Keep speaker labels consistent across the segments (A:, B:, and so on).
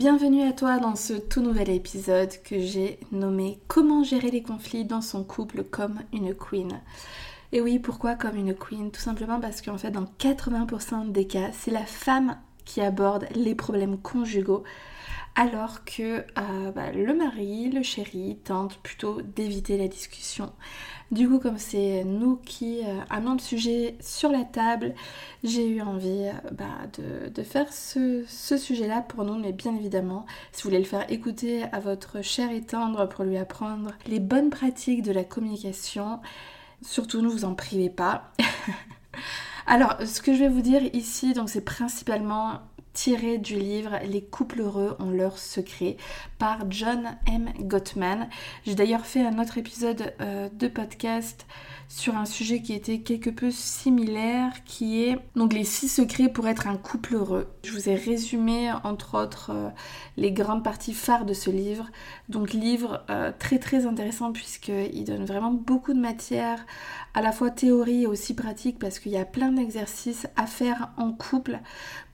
A: Bienvenue à toi dans ce tout nouvel épisode que j'ai nommé Comment gérer les conflits dans son couple comme une queen. Et oui, pourquoi comme une queen? Tout simplement parce qu'en fait, dans 80% des cas, c'est la femme qui aborde les problèmes conjugaux alors que euh, bah, le mari, le chéri tente plutôt d'éviter la discussion. Du coup, comme c'est nous qui euh, amenons le sujet sur la table, j'ai eu envie euh, bah, de, faire ce, sujet-là pour nous, mais bien évidemment, si vous voulez le faire écouter à votre cher et tendre pour lui apprendre les bonnes pratiques de la communication, surtout ne vous en privez pas. Alors, ce que je vais vous dire ici, donc c'est principalement tiré du livre Les couples heureux ont leur secret par John M. Gottman. J'ai d'ailleurs fait un autre épisode euh, de podcast sur un sujet qui était quelque peu similaire, qui est donc les six secrets pour être un couple heureux. Je vous ai résumé entre autres euh, les grandes parties phares de ce livre. Donc livre euh, très très intéressant puisqu'il donne vraiment beaucoup de matière, à la fois théorie et aussi pratique parce qu'il y a plein d'exercices à faire en couple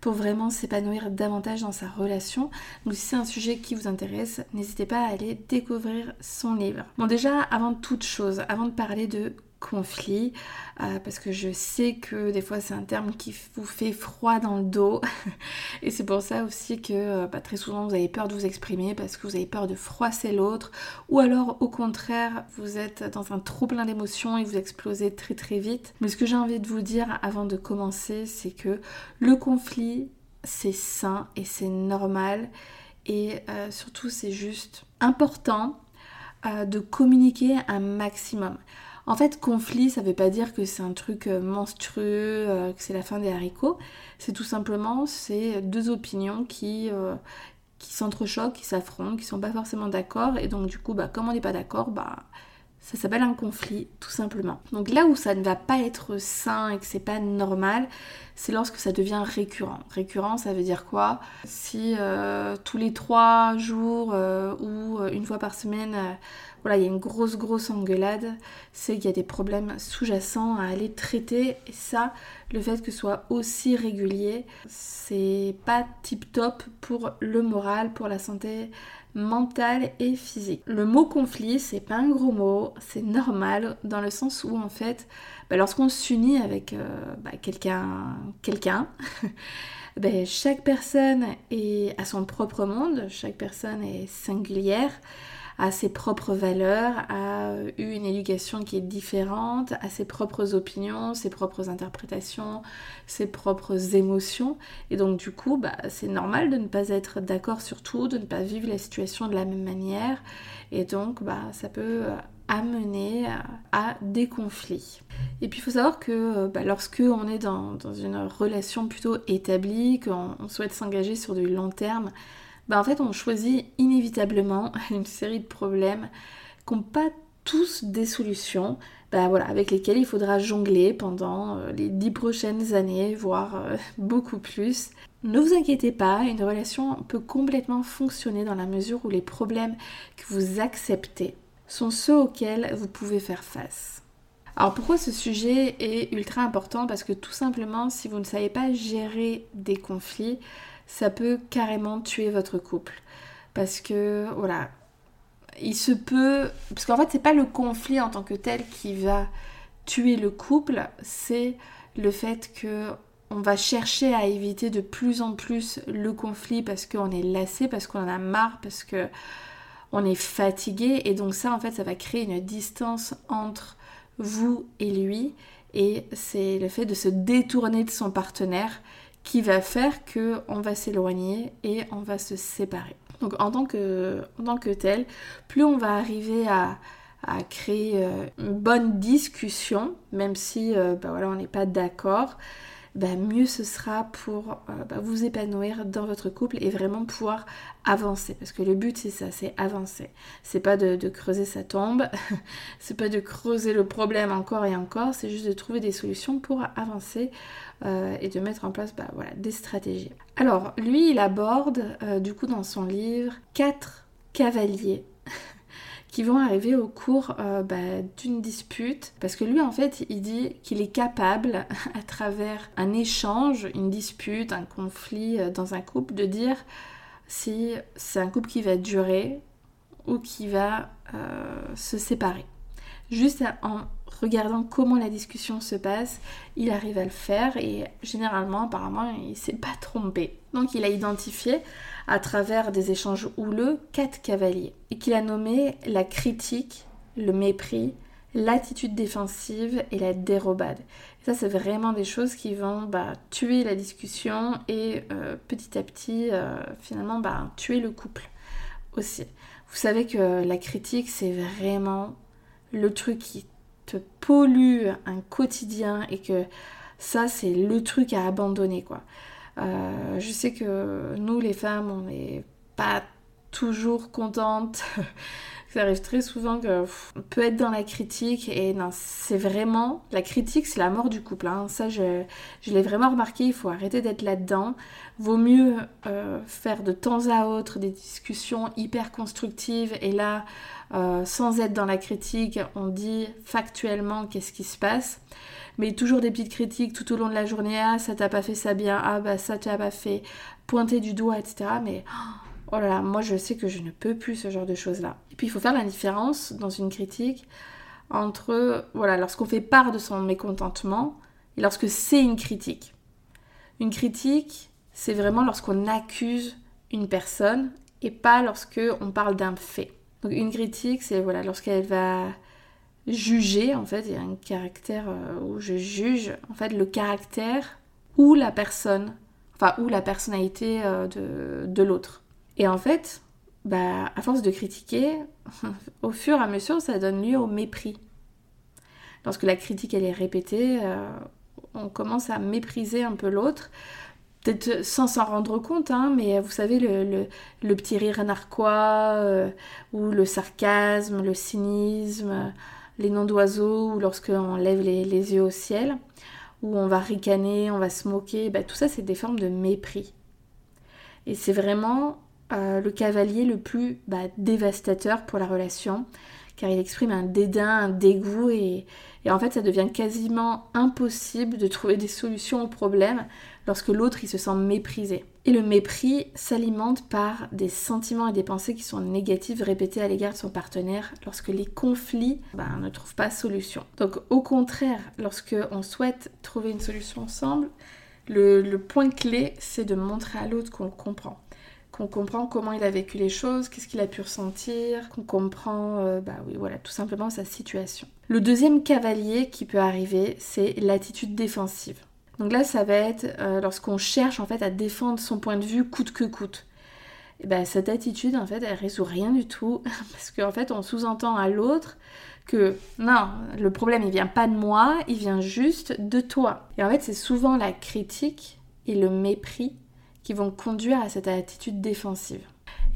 A: pour vraiment s'épanouir davantage dans sa relation. Donc si c'est un sujet qui vous intéresse, n'hésitez pas à aller découvrir son livre. Bon déjà, avant toute chose, avant de parler de conflit, euh, parce que je sais que des fois c'est un terme qui vous fait froid dans le dos, et c'est pour ça aussi que euh, bah, très souvent vous avez peur de vous exprimer parce que vous avez peur de froisser l'autre, ou alors au contraire vous êtes dans un trop plein d'émotions et vous explosez très très vite. Mais ce que j'ai envie de vous dire avant de commencer, c'est que le conflit c'est sain et c'est normal, et euh, surtout c'est juste important de communiquer un maximum. En fait, conflit, ça veut pas dire que c'est un truc euh, monstrueux, euh, que c'est la fin des haricots. C'est tout simplement, c'est deux opinions qui, euh, qui s'entrechoquent, qui s'affrontent, qui sont pas forcément d'accord. Et donc, du coup, bah, comme on n'est pas d'accord, bah, ça s'appelle un conflit, tout simplement. Donc là où ça ne va pas être sain et que c'est pas normal, c'est lorsque ça devient récurrent. Récurrent, ça veut dire quoi? Si tous les trois jours ou une fois par semaine, voilà, il y a une grosse grosse engueulade, c'est qu'il y a des problèmes sous-jacents à aller traiter et ça, le fait que ce soit aussi régulier, c'est pas tip top pour le moral, pour la santé mentale et physique. Le mot conflit, c'est pas un gros mot, c'est normal dans le sens où en fait, bah, lorsqu'on s'unit avec euh, bah, quelqu'un, ben, chaque personne est à son propre monde, chaque personne est singulière a ses propres valeurs, a eu une éducation qui est différente, a ses propres opinions, ses propres interprétations, ses propres émotions. Et donc du coup, bah, c'est normal de ne pas être d'accord sur tout, de ne pas vivre la situation de la même manière. Et donc, bah, ça peut amener à des conflits. Et puis il faut savoir que bah, lorsque on est dans, dans, une relation plutôt établie, qu'on souhaite s'engager sur du long terme, bah, en fait on choisit inévitablement une série de problèmes qui n'ont pas tous des solutions, bah, voilà, avec lesquelles il faudra jongler pendant euh, les dix prochaines années, voire euh, beaucoup plus. Ne vous inquiétez pas, une relation peut complètement fonctionner dans la mesure où les problèmes que vous acceptez sont ceux auxquels vous pouvez faire face. Alors pourquoi ce sujet est ultra important? Parce que tout simplement, si vous ne savez pas gérer des conflits, ça peut carrément tuer votre couple. Parce que, voilà, il se peut... Parce qu'en fait, c'est pas le conflit en tant que tel qui va tuer le couple, c'est le fait que on va chercher à éviter de plus en plus le conflit parce qu'on est lassé, parce qu'on en a marre, parce que on est fatigué et donc ça en fait ça va créer une distance entre vous et lui et c'est le fait de se détourner de son partenaire qui va faire que on va s'éloigner et on va se séparer. Donc en tant que, tel, plus on va arriver à, créer euh, une bonne discussion, même si voilà, on n'est pas d'accord, bah, mieux ce sera pour euh, bah, vous épanouir dans votre couple et vraiment pouvoir avancer. Parce que le but c'est ça, c'est avancer. C'est pas de, creuser sa tombe, c'est pas de creuser le problème encore et encore, c'est juste de trouver des solutions pour avancer euh, et de mettre en place bah, voilà, des stratégies. Alors lui il aborde euh, du coup dans son livre quatre cavaliers qui vont arriver au cours euh, bah, d'une dispute. Parce que lui, en fait, il dit qu'il est capable, à travers un échange, une dispute, un conflit euh, dans un couple, de dire si c'est un couple qui va durer ou qui va euh, se séparer. Juste en regardant comment la discussion se passe, il arrive à le faire et généralement, apparemment, il s'est pas trompé. Donc il a identifié à travers des échanges houleux quatre cavaliers et qu'il a nommé la critique, le mépris, l'attitude défensive et la dérobade. ça, c'est vraiment des choses qui vont bah, tuer la discussion et euh, petit à petit, euh, finalement, bah, tuer le couple aussi. Vous savez que la critique, c'est vraiment le truc qui te pollue un quotidien et que ça, c'est le truc à abandonner, quoi. Euh, je sais que nous, les femmes, on n'est pas toujours contentes. Ça arrive très souvent qu'on peut être dans la critique et non, c'est vraiment la critique, c'est la mort du couple. Hein. Ça, je, l'ai vraiment remarqué. Il faut arrêter d'être là-dedans. Vaut mieux euh, faire de temps à autre des discussions hyper constructives et là, euh, sans être dans la critique, on dit factuellement qu'est-ce qui se passe mais toujours des petites critiques tout au long de la journée. Ah, ça t'a pas fait ça bien, ah, bah ça t'a pas fait, pointer du doigt, etc. Mais oh là là, moi je sais que je ne peux plus ce genre de choses-là. Et puis il faut faire la différence dans une critique entre, voilà, lorsqu'on fait part de son mécontentement et lorsque c'est une critique. Une critique, c'est vraiment lorsqu'on accuse une personne et pas lorsque on parle d'un fait. Donc une critique, c'est voilà, lorsqu'elle va juger, en fait, il y a un caractère euh, où je juge, en fait, le caractère ou la personne, enfin, ou la personnalité euh, de, de l'autre. Et en fait, bah, à force de critiquer, au fur et à mesure, ça donne lieu au mépris. Lorsque la critique, elle est répétée, euh, on commence à mépriser un peu l'autre, peut-être sans s'en rendre compte, hein, mais vous savez, le, le, petit rire narquois, ou le sarcasme, le cynisme, les noms d'oiseaux ou lorsqu'on lève les, yeux au ciel, où on va ricaner, on va se moquer, bah, tout ça c'est des formes de mépris. Et c'est vraiment euh, le cavalier le plus bah, dévastateur pour la relation, car il exprime un dédain, un dégoût, et, en fait ça devient quasiment impossible de trouver des solutions aux problèmes lorsque l'autre il se sent méprisé. Et le mépris s'alimente par des sentiments et des pensées qui sont négatives répétées à l'égard de son partenaire lorsque les conflits ben, ne trouvent pas solution. Donc au contraire, lorsque on souhaite trouver une solution ensemble, le, point clé c'est de montrer à l'autre qu'on comprend qu'on comprend comment il a vécu les choses, qu'est-ce qu'il a pu ressentir, qu'on comprend euh, bah oui, voilà, tout simplement sa situation. Le deuxième cavalier qui peut arriver, c'est l'attitude défensive. Donc là, ça va être euh, lorsqu'on cherche en fait à défendre son point de vue coûte que coûte. Et ben, cette attitude, en fait, elle résout rien du tout parce qu'en fait, on sous-entend à l'autre que non, le problème, il vient pas de moi, il vient juste de toi. Et en fait, c'est souvent la critique et le mépris qui vont conduire à cette attitude défensive.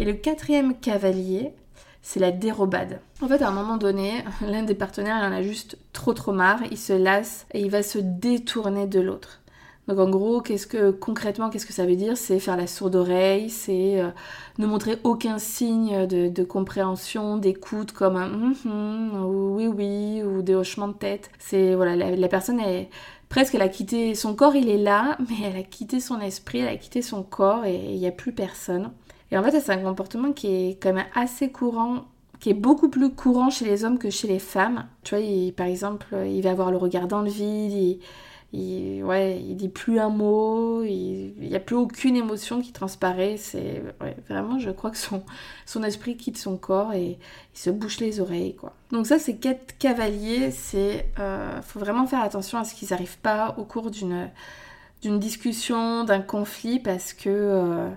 A: Et le quatrième cavalier, c'est la dérobade. En fait, à un moment donné, l'un des partenaires, il en a juste trop trop marre, il se lasse et il va se détourner de l'autre. Donc en gros, qu'est-ce que concrètement, qu'est-ce que ça veut dire? C'est faire la sourde oreille, c'est euh, ne montrer aucun signe de, compréhension, d'écoute, comme un mm-hmm oui oui ou des hochements de tête. C'est voilà, la, personne est presque, elle a quitté son corps, il est là, mais elle a quitté son esprit, elle a quitté son corps et il n'y a plus personne. Et en fait, c'est un comportement qui est quand même assez courant, qui est beaucoup plus courant chez les hommes que chez les femmes. Tu vois, par exemple, il va avoir le regard dans le vide, ouais, il dit plus un mot, il n'y a plus aucune émotion qui transparaît. C'est vraiment, je crois que son, son esprit quitte son corps et il se bouche les oreilles, quoi. Donc ça, c'est quatre cavaliers. C'est, euh, faut vraiment faire attention à ce qu'ils n'arrivent pas au cours d'une d'une discussion, d'un conflit, parce que euh,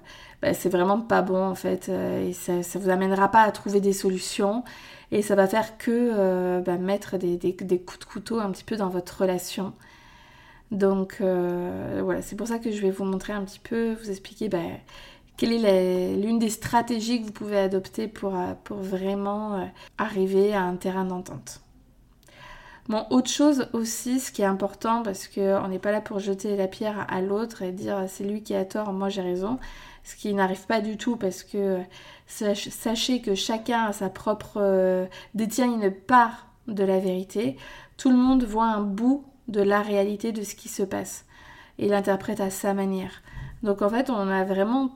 A: bah, c'est vraiment pas bon en fait euh, et ça, ça vous amènera pas à trouver des solutions et ça va faire que euh, bah, mettre des, coups de couteau un petit peu dans votre relation. Donc voilà, c'est pour ça que je vais vous montrer un petit peu, vous expliquer bah, quelle est l'une des stratégies que vous pouvez adopter pour, pour vraiment arriver à un terrain d'entente. Bon, autre chose aussi, ce qui est important, parce qu'on n'est pas là pour jeter la pierre à l'autre et dire c'est lui qui a tort, moi j'ai raison, ce qui n'arrive pas du tout parce que sachez que chacun a sa propre euh, détient une part de la vérité. Tout le monde voit un bout de la réalité de ce qui se passe et l'interprète à sa manière. Donc en fait, on a vraiment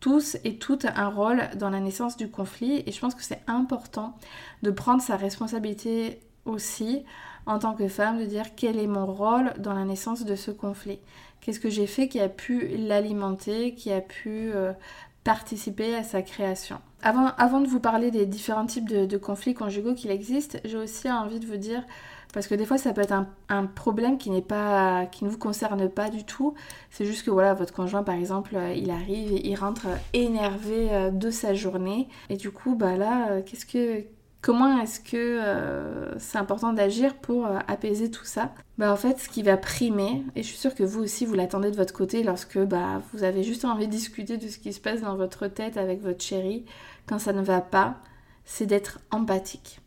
A: tous et toutes un rôle dans la naissance du conflit et je pense que c'est important de prendre sa responsabilité aussi en tant que femme de dire quel est mon rôle dans la naissance de ce conflit. Qu'est-ce que j'ai fait qui a pu l'alimenter, qui a pu euh, participer à sa création. Avant, avant, de vous parler des différents types de, conflits conjugaux qu'il existe, j'ai aussi envie de vous dire, parce que des fois ça peut être un, problème qui pas, qui ne vous concerne pas du tout. C'est juste que voilà, votre conjoint par exemple, euh, il arrive, il rentre énervé euh, de sa journée, et du coup bah là, qu'est-ce que Comment est-ce que euh, c'est important d'agir pour euh, apaiser tout ça? Bah, En fait, ce qui va primer, et je suis sûre que vous aussi vous l'attendez de votre côté lorsque bah, vous avez juste envie de discuter de ce qui se passe dans votre tête avec votre chéri quand ça ne va pas, c'est d'être empathique.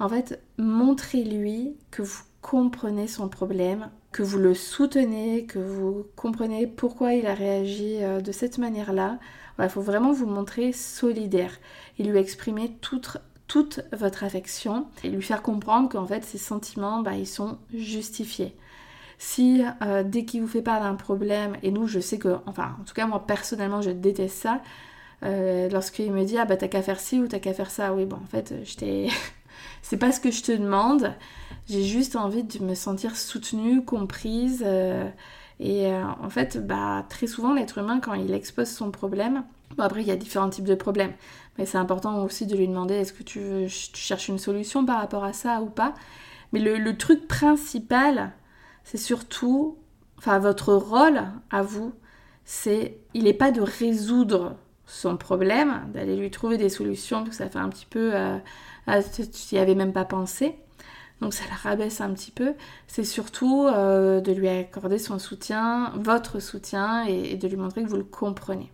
A: En fait, montrez-lui que vous comprenez son problème, que vous le soutenez, que vous comprenez pourquoi il a réagi euh, de cette manière-là. Il faut vraiment vous montrer solidaire et lui exprimer toute votre affection et lui faire comprendre qu'en fait ses sentiments bah, ils sont justifiés. Si euh, dès qu'il vous fait part d'un problème, et nous je sais que, enfin en tout cas moi personnellement je déteste ça, euh, lorsqu'il me dit ah bah t'as qu'à faire ci ou t'as qu'à faire ça, oui bon en fait je t'ai... c'est pas ce que je te demande, j'ai juste envie de me sentir soutenue, comprise. Euh, et en fait, bah, très souvent, l'être humain, quand il expose son problème, bon, après, il y a différents types de problèmes. Mais c'est important aussi de lui demander est-ce que tu, veux, tu cherches une solution par rapport à ça ou pas? Mais le, truc principal, c'est surtout, enfin votre rôle à vous, c'est, il n'est pas de résoudre son problème, d'aller lui trouver des solutions, parce que ça fait un petit peu, euh, ah, tu n'y avais même pas pensé. Donc ça la rabaisse un petit peu. C'est surtout euh, de lui accorder son soutien, votre soutien, et, de lui montrer que vous le comprenez.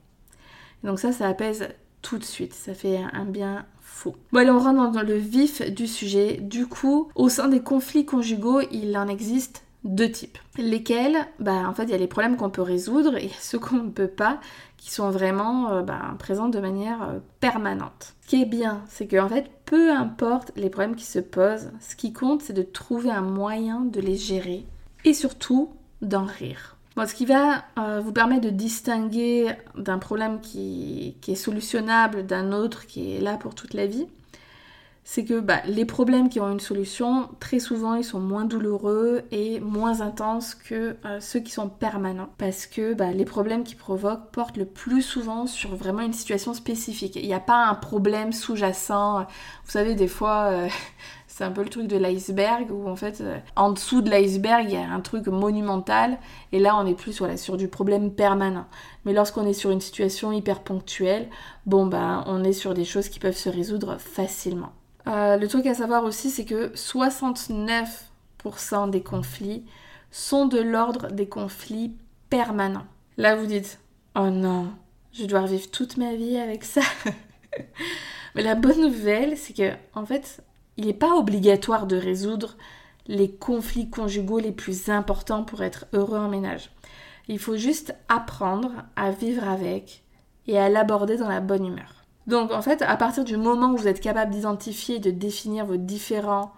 A: Donc ça, ça apaise tout de suite. Ça fait un bien fou. Bon, allez, on rentre dans le vif du sujet. Du coup, au sein des conflits conjugaux, il en existe deux types. Lesquels, bah, en fait, il y a les problèmes qu'on peut résoudre et ceux qu'on ne peut pas, qui sont vraiment euh, bah, présents de manière euh, permanente. Ce qui est bien, c'est que en fait, peu importe les problèmes qui se posent, ce qui compte, c'est de trouver un moyen de les gérer et surtout d'en rire ce qui va euh, vous permettre de distinguer d'un problème qui, est solutionnable d'un autre qui est là pour toute la vie, c'est que bah, les problèmes qui ont une solution, très souvent, ils sont moins douloureux et moins intenses que euh, ceux qui sont permanents. Parce que bah, les problèmes qui provoquent portent le plus souvent sur vraiment une situation spécifique. Il n'y a pas un problème sous-jacent. Vous savez, des fois, euh, c'est un peu le truc de l'iceberg où en fait, euh, en dessous de l'iceberg, il y a un truc monumental et là, on est plus sur du problème permanent. Mais lorsqu'on est sur une situation hyper ponctuelle, bon, ben, on est sur des choses qui peuvent se résoudre facilement. Euh, le truc à savoir aussi, c'est que 69% des conflits sont de l'ordre des conflits permanents. Là, vous dites, oh non, je dois vivre toute ma vie avec ça. Mais la bonne nouvelle, c'est que, en fait, il n'est pas obligatoire de résoudre les conflits conjugaux les plus importants pour être heureux en ménage. Il faut juste apprendre à vivre avec et à l'aborder dans la bonne humeur. Donc en fait, à partir du moment où vous êtes capable d'identifier et de définir vos différents,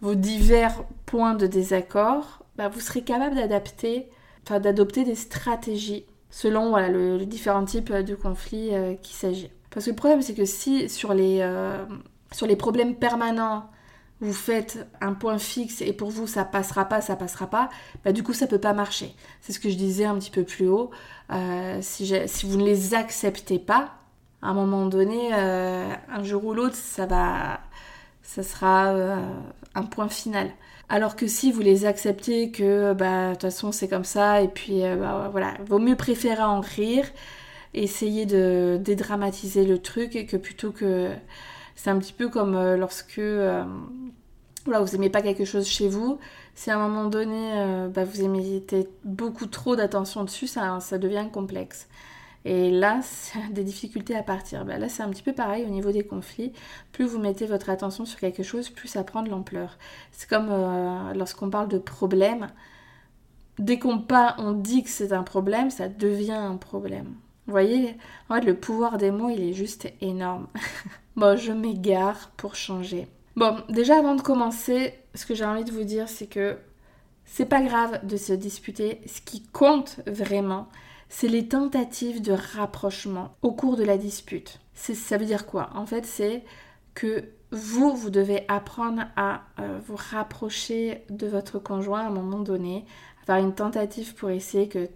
A: vos divers points de désaccord, bah, vous serez capable d'adapter, enfin d'adopter des stratégies selon voilà, le, différents types de conflits euh, qu'il s'agit. Parce que le problème, c'est que si sur les, euh, sur les problèmes permanents, vous faites un point fixe et pour vous ça passera pas, ça passera pas, bah du coup ça peut pas marcher. C'est ce que je disais un petit peu plus haut. Euh, si, vous ne les acceptez pas, à un moment donné, euh, un jour ou l'autre, ça va, ça sera euh, un point final. Alors que si vous les acceptez que bah de toute façon c'est comme ça et puis bah, voilà, vaut mieux préférer en rire, essayer de dédramatiser le truc et que plutôt que c'est un petit peu comme euh, lorsque euh, voilà, vous n'aimez pas quelque chose chez vous, Si à un moment donné, euh, bah, vous mettez beaucoup trop d'attention dessus, ça, ça devient complexe. Et là, des difficultés à partir. Bah, là, c'est un petit peu pareil au niveau des conflits. Plus vous mettez votre attention sur quelque chose, plus ça prend de l'ampleur. C'est comme euh, lorsqu'on parle de problème. Dès qu'on on dit que c'est un problème, ça devient un problème. Vous voyez, le pouvoir des mots, il est juste énorme. bon, je m'égare pour changer. Bon, déjà avant de commencer, ce que j'ai envie de vous dire, c'est que c'est pas grave de se disputer. Ce qui compte vraiment, c'est les tentatives de rapprochement au cours de la dispute. Ça veut dire quoi? En fait, c'est que vous, vous devez apprendre à euh, vous rapprocher de votre conjoint à un moment donné, faire une tentative pour essayer que,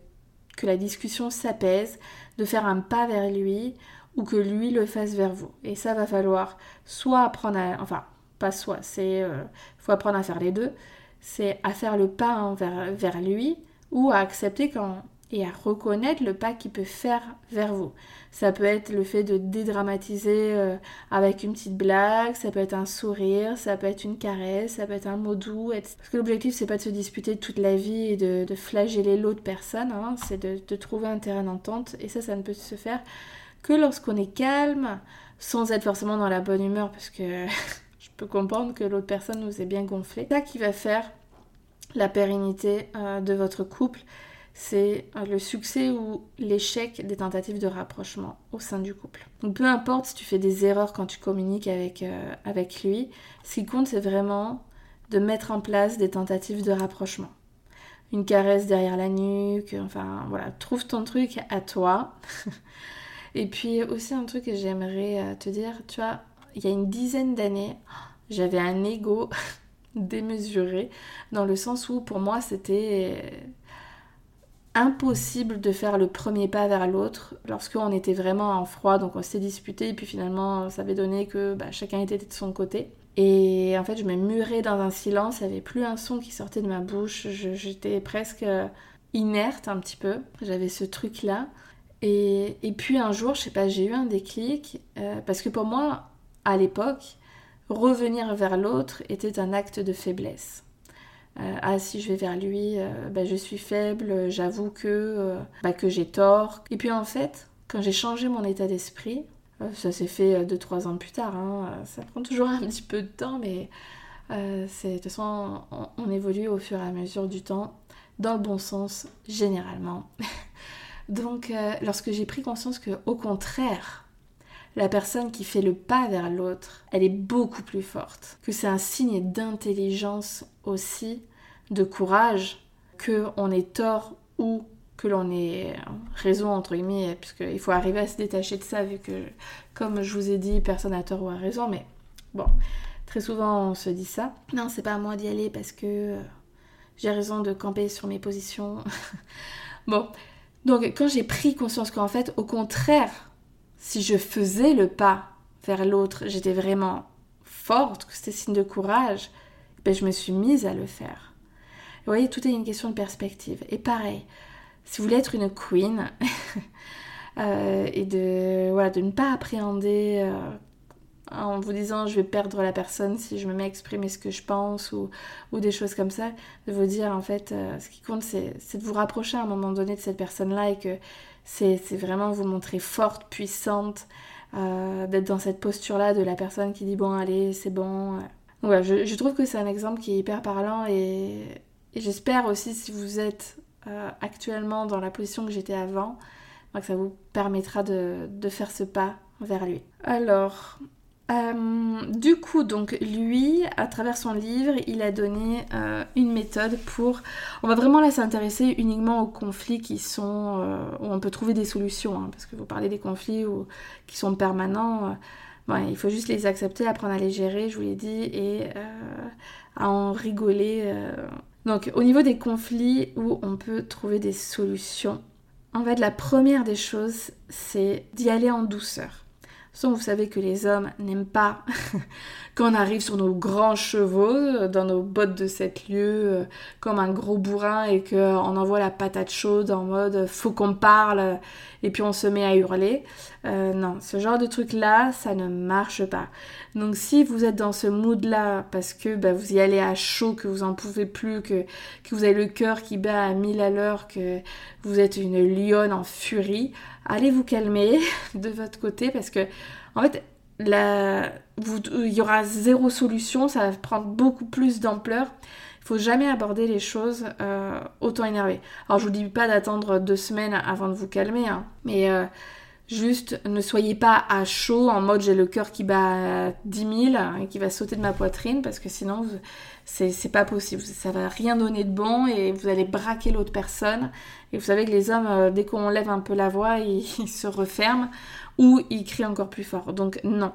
A: que la discussion s'apaise, de faire un pas vers lui ou que lui le fasse vers vous. Et ça va falloir soit apprendre à... Enfin, pas soit, c'est... Euh, faut apprendre à faire les deux. C'est à faire le pas vers, vers lui ou à accepter quand et à reconnaître le pas qu'il peut faire vers vous. Ça peut être le fait de dédramatiser euh, avec une petite blague, ça peut être un sourire, ça peut être une caresse, ça peut être un mot doux. Parce que l'objectif, c'est pas de se disputer toute la vie et de, flageller l'autre personne, hein. c'est de, trouver un terrain d'entente. Et ça, ça ne peut se faire que lorsqu'on est calme, sans être forcément dans la bonne humeur, parce que je peux comprendre que l'autre personne nous est bien gonflé. C'est ça qui va faire la pérennité euh, de votre couple c'est euh, le succès ou l'échec des tentatives de rapprochement au sein du couple. Donc peu importe si tu fais des erreurs quand tu communiques avec, euh, avec lui, ce qui compte c'est vraiment de mettre en place des tentatives de rapprochement. Une caresse derrière la nuque, enfin voilà, trouve ton truc à toi. Et puis aussi un truc que j'aimerais euh, te dire, tu vois, il y a une dizaine d'années, j'avais un ego démesuré, dans le sens où pour moi c'était impossible de faire le premier pas vers l'autre lorsqu'on était vraiment en froid, donc on s'est disputé et puis finalement ça avait donné que bah, chacun était de son côté. Et en fait je me murais dans un silence, il n'y avait plus un son qui sortait de ma bouche, j'étais presque inerte un petit peu, j'avais ce truc là. Et, puis un jour, je sais pas, j'ai eu un déclic, euh, parce que pour moi, à l'époque, revenir vers l'autre était un acte de faiblesse. Euh, ah si je vais vers lui, euh, bah, je suis faible, j'avoue que, euh, bah, que j'ai tort. Et puis en fait, quand j'ai changé mon état d'esprit, ça s'est fait 2-3 ans plus tard, hein, ça prend toujours un petit peu de temps, mais c'est, de toute façon on, on, évolue au fur et à mesure du temps, dans le bon sens généralement. Donc lorsque j'ai pris conscience que au contraire, la personne qui fait le pas vers l'autre, elle est beaucoup plus forte, que c'est un signe d'intelligence aussi de courage que on ait tort ou que l'on ait raison entre guillemets puisqu'il faut arriver à se détacher de ça vu que comme je vous ai dit personne n'a tort ou a raison mais bon très souvent on se dit ça. Non c'est pas à moi d'y aller parce que euh, j'ai raison de camper sur mes positions. Bon donc quand j'ai pris conscience qu'en fait au contraire si je faisais le pas vers l'autre j'étais vraiment forte que c'était signe de courage ben, je me suis mise à le faire vous voyez, tout est une question de perspective. Et pareil, si vous voulez être une queen euh, et de, voilà, de ne pas appréhender euh, en vous disant je vais perdre la personne si je me mets à exprimer ce que je pense ou, ou des choses comme ça, de vous dire en fait euh, ce qui compte c'est de vous rapprocher à un moment donné de cette personne-là et que c'est vraiment vous montrer forte, puissante, d'être dans cette posture-là de la personne qui dit bon allez c'est bon. voilà, je, je trouve que c'est un exemple qui est hyper parlant et, j'espère aussi si vous êtes euh, actuellement dans la position que j'étais avant, que ça vous permettra de, faire ce pas vers lui. Alors, euh, du coup, donc lui, à travers son livre, il a donné euh, une méthode pour. On va vraiment là s'intéresser uniquement aux conflits qui sont où on peut trouver des solutions, hein, parce que vous parlez des conflits qui sont permanents. il faut juste les accepter, apprendre à les gérer, je vous l'ai dit, et à en rigoler donc au niveau des conflits où on peut trouver des solutions, en fait la première des choses c'est d'y aller en douceur. Vous savez que les hommes n'aiment pas quand arrive sur nos grands chevaux, dans nos bottes de sept lieues, comme un gros bourrin et qu'on envoie la patate chaude en mode faut qu'on parle et puis on se met à hurler. Euh, non, ce genre de truc-là, ça ne marche pas. Donc si vous êtes dans ce mood-là parce que bah, vous y allez à chaud, que vous en pouvez plus, que, que vous avez le cœur qui bat à mille à l'heure, que vous êtes une lionne en furie, allez vous calmer de votre côté parce que en fait il y aura zéro solution, ça va prendre beaucoup plus d'ampleur. Il faut jamais aborder les choses euh, autant énervé. Alors je vous dis pas d'attendre deux semaines avant de vous calmer, hein, mais euh, juste ne soyez pas à chaud en mode j'ai le cœur qui bat à 10 000 et qui va sauter de ma poitrine parce que sinon c'est pas possible. Ça va rien donner de bon et vous allez braquer l'autre personne. Et vous savez que les hommes, euh, dès qu'on lève un peu la voix, ils se referment ou il crie encore plus fort. Donc non.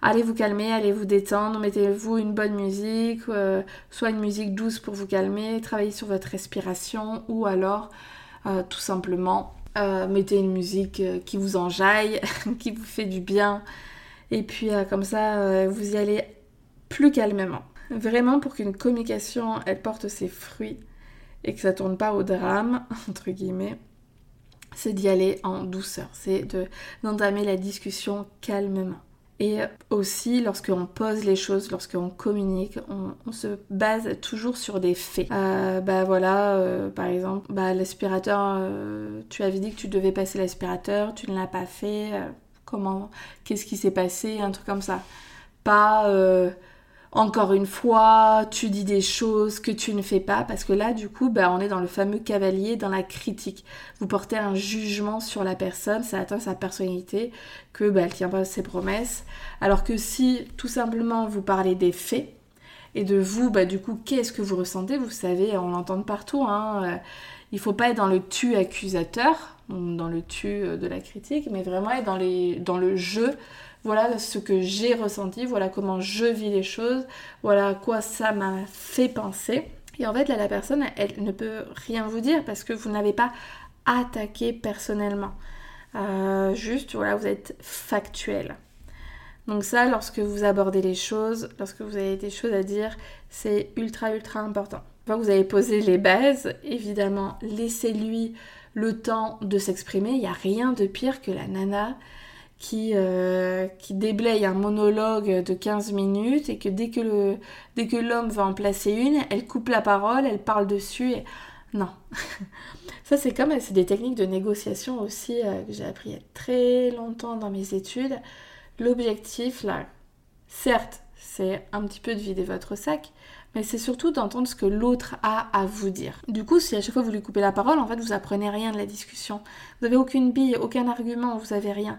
A: Allez vous calmer, allez vous détendre, mettez-vous une bonne musique, euh, soit une musique douce pour vous calmer, travaillez sur votre respiration ou alors euh, tout simplement euh, mettez une musique qui vous enjaille, qui vous fait du bien et puis comme ça vous y allez plus calmement. Vraiment pour qu'une communication elle porte ses fruits et que ça tourne pas au drame entre guillemets c'est d'y aller en douceur, c'est d'entamer la discussion calmement. Et aussi, lorsqu'on pose les choses, lorsqu'on communique, on, se base toujours sur des faits. Euh, bah voilà, euh, par exemple, bah, l'aspirateur, euh, tu avais dit que tu devais passer l'aspirateur, tu ne l'as pas fait, comment, qu'est-ce qui s'est passé, un truc comme ça. Pas encore une fois, tu dis des choses que tu ne fais pas, parce que là, du coup, bah, on est dans le fameux cavalier, dans la critique. Vous portez un jugement sur la personne, ça atteint sa personnalité, que bah, elle tient pas ses promesses. Alors que si, tout simplement, vous parlez des faits, et de vous, bah, du coup, qu'est-ce que vous ressentez? Vous savez, on l'entend partout, hein, euh, il faut pas être dans le tu accusateur, dans le tu euh, de la critique, mais vraiment être dans, les, dans le jeu voilà ce que j'ai ressenti, voilà comment je vis les choses, voilà à quoi ça m'a fait penser. Et en fait, là, la personne, elle, ne peut rien vous dire parce que vous n'avez pas attaqué personnellement. Euh, juste, voilà, vous êtes factuel. Donc ça, lorsque vous abordez les choses, lorsque vous avez des choses à dire, c'est ultra, ultra important. Une fois que vous avez posé les bases, évidemment, laissez-lui le temps de s'exprimer. Il n'y a rien de pire que la nana qui, euh, qui déblaye un monologue de 15 minutes et que dès que, le, dès que l'homme va en placer une, elle coupe la parole, elle parle dessus et... Non. Ça c'est comme, c'est des techniques de négociation aussi euh, que j'ai appris il y a très longtemps dans mes études. L'objectif là, certes, c'est un petit peu de vider votre sac, mais c'est surtout d'entendre ce que l'autre a à vous dire. Du coup, si à chaque fois vous lui coupez la parole, en fait, vous apprenez rien de la discussion. Vous n'avez aucune bille, aucun argument, vous avez rien.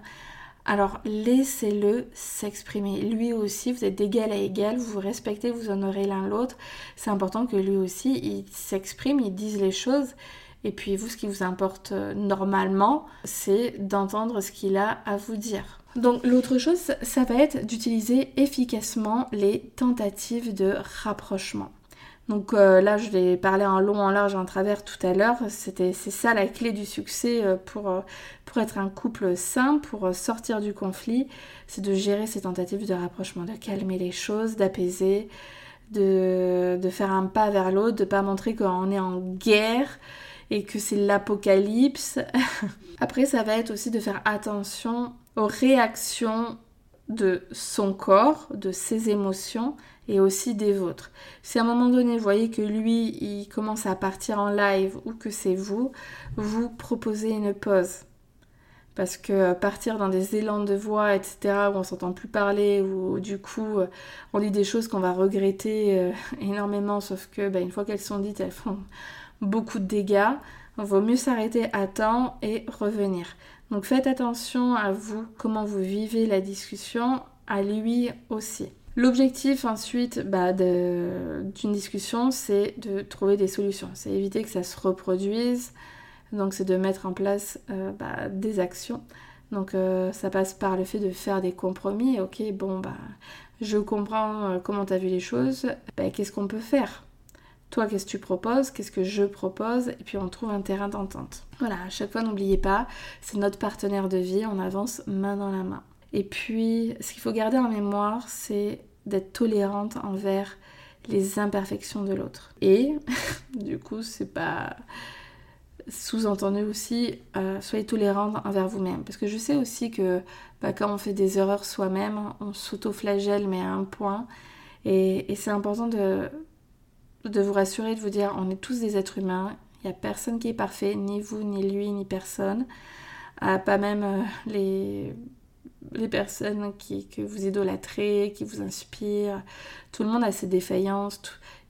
A: Alors laissez-le s'exprimer. Lui aussi, vous êtes d'égal à égal, vous vous respectez, vous honorez l'un l'autre. C'est important que lui aussi, il s'exprime, il dise les choses. Et puis vous, ce qui vous importe euh, normalement, c'est d'entendre ce qu'il a à vous dire. Donc l'autre chose, ça va être d'utiliser efficacement les tentatives de rapprochement. Donc euh, là, je vais parler en long, en large, en travers tout à l'heure. C'est ça la clé du succès euh, pour, euh, pour être un couple sain, pour sortir du conflit. C'est de gérer ces tentatives de rapprochement, de calmer les choses, d'apaiser, de, de faire un pas vers l'autre, de pas montrer qu'on est en guerre et que c'est l'apocalypse. Après, ça va être aussi de faire attention aux réactions de son corps, de ses émotions et aussi des vôtres. Si à un moment donné vous voyez que lui il commence à partir en live ou que c'est vous, vous proposez une pause. Parce que partir dans des élans de voix, etc., où on s'entend plus parler, ou du coup on dit des choses qu'on va regretter euh, énormément, sauf que bah, une fois qu'elles sont dites, elles font beaucoup de dégâts. Vaut mieux s'arrêter à temps et revenir. Donc faites attention à vous, comment vous vivez la discussion, à lui aussi. L'objectif ensuite bah, d'une discussion, c'est de trouver des solutions. C'est éviter que ça se reproduise. Donc c'est de mettre en place euh, bah, des actions. Donc euh, ça passe par le fait de faire des compromis. Ok, bon, bah, je comprends euh, comment tu as vu les choses. Bah, qu'est-ce qu'on peut faire? Toi, qu'est-ce que tu proposes? Qu'est-ce que je propose? Et puis on trouve un terrain d'entente. Voilà, à chaque fois, n'oubliez pas, c'est notre partenaire de vie. On avance main dans la main. Et puis, ce qu'il faut garder en mémoire, c'est d'être tolérante envers les imperfections de l'autre. Et du coup, c'est pas sous-entendu aussi, euh, soyez tolérante envers vous-même. Parce que je sais aussi que bah, quand on fait des erreurs soi-même, on s'auto-flagelle, mais à un point. Et, c'est important de, vous rassurer, de vous dire, on est tous des êtres humains. Il n'y a personne qui est parfait, ni vous, ni lui, ni personne. Ah, pas même euh, les, les personnes qui, que vous idolâtrez, qui vous inspirent. Tout le monde a ses défaillances.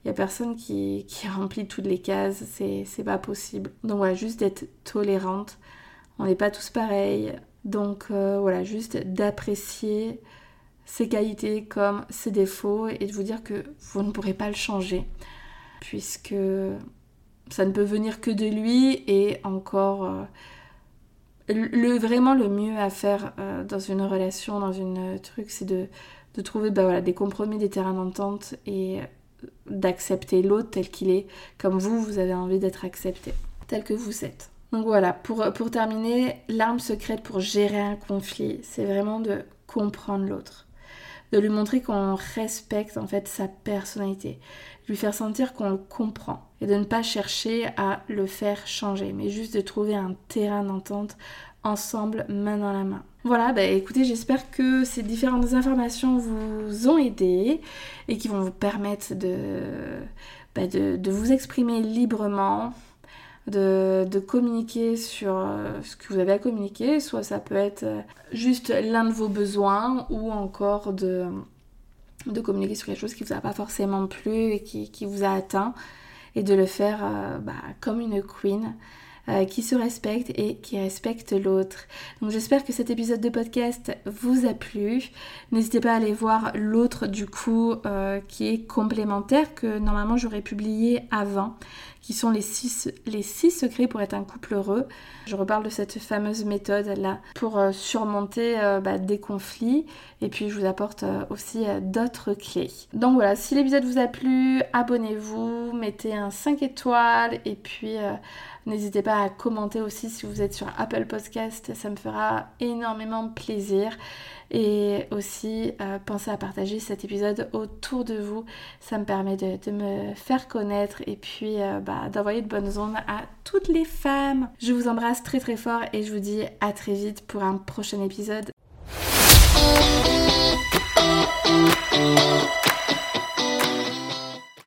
A: Il n'y a personne qui, qui, remplit toutes les cases. C'est pas possible. Donc voilà, juste d'être tolérante. On n'est pas tous pareils. Donc euh, voilà, juste d'apprécier ses qualités comme ses défauts et de vous dire que vous ne pourrez pas le changer. Puisque ça ne peut venir que de lui et encore. Euh, le, vraiment le mieux à faire euh, dans une relation, dans une truc, c'est de, trouver bah, voilà, des compromis, des terrains d'entente et d'accepter l'autre tel qu'il est, comme vous, vous avez envie d'être accepté, tel que vous êtes. Donc voilà, pour, pour terminer, l'arme secrète pour gérer un conflit, c'est vraiment de comprendre l'autre. De lui montrer qu'on respecte en fait sa personnalité. Lui faire sentir qu'on le comprend. Et de ne pas chercher à le faire changer, mais juste de trouver un terrain d'entente ensemble, main dans la main. Voilà, bah écoutez, j'espère que ces différentes informations vous ont aidé et qui vont vous permettre de, bah de, de vous exprimer librement, de, de, communiquer sur euh, ce que vous avez à communiquer, soit ça peut être euh, juste l'un de vos besoins ou encore de, de communiquer sur quelque chose qui vous a pas forcément plu et qui, qui vous a atteint et de le faire euh, bah, comme une queen. Euh, qui se respecte et qui respecte l'autre. Donc j'espère que cet épisode de podcast vous a plu. N'hésitez pas à aller voir l'autre du coup euh, qui est complémentaire que normalement j'aurais publié avant qui sont les six, les six secrets pour être un couple heureux. Je reparle de cette fameuse méthode là pour euh, surmonter bah, des conflits et puis je vous apporte aussi d'autres clés. Donc voilà, si l'épisode vous a plu, abonnez-vous, mettez un 5 étoiles et puis N'hésitez pas à commenter aussi si vous êtes sur Apple Podcast, ça me fera énormément plaisir. Et aussi, euh, pensez à partager cet épisode autour de vous. Ça me permet de, me faire connaître et puis euh, bah, d'envoyer de bonnes ondes à toutes les femmes. Je vous embrasse très très fort et je vous dis à très vite pour un prochain épisode.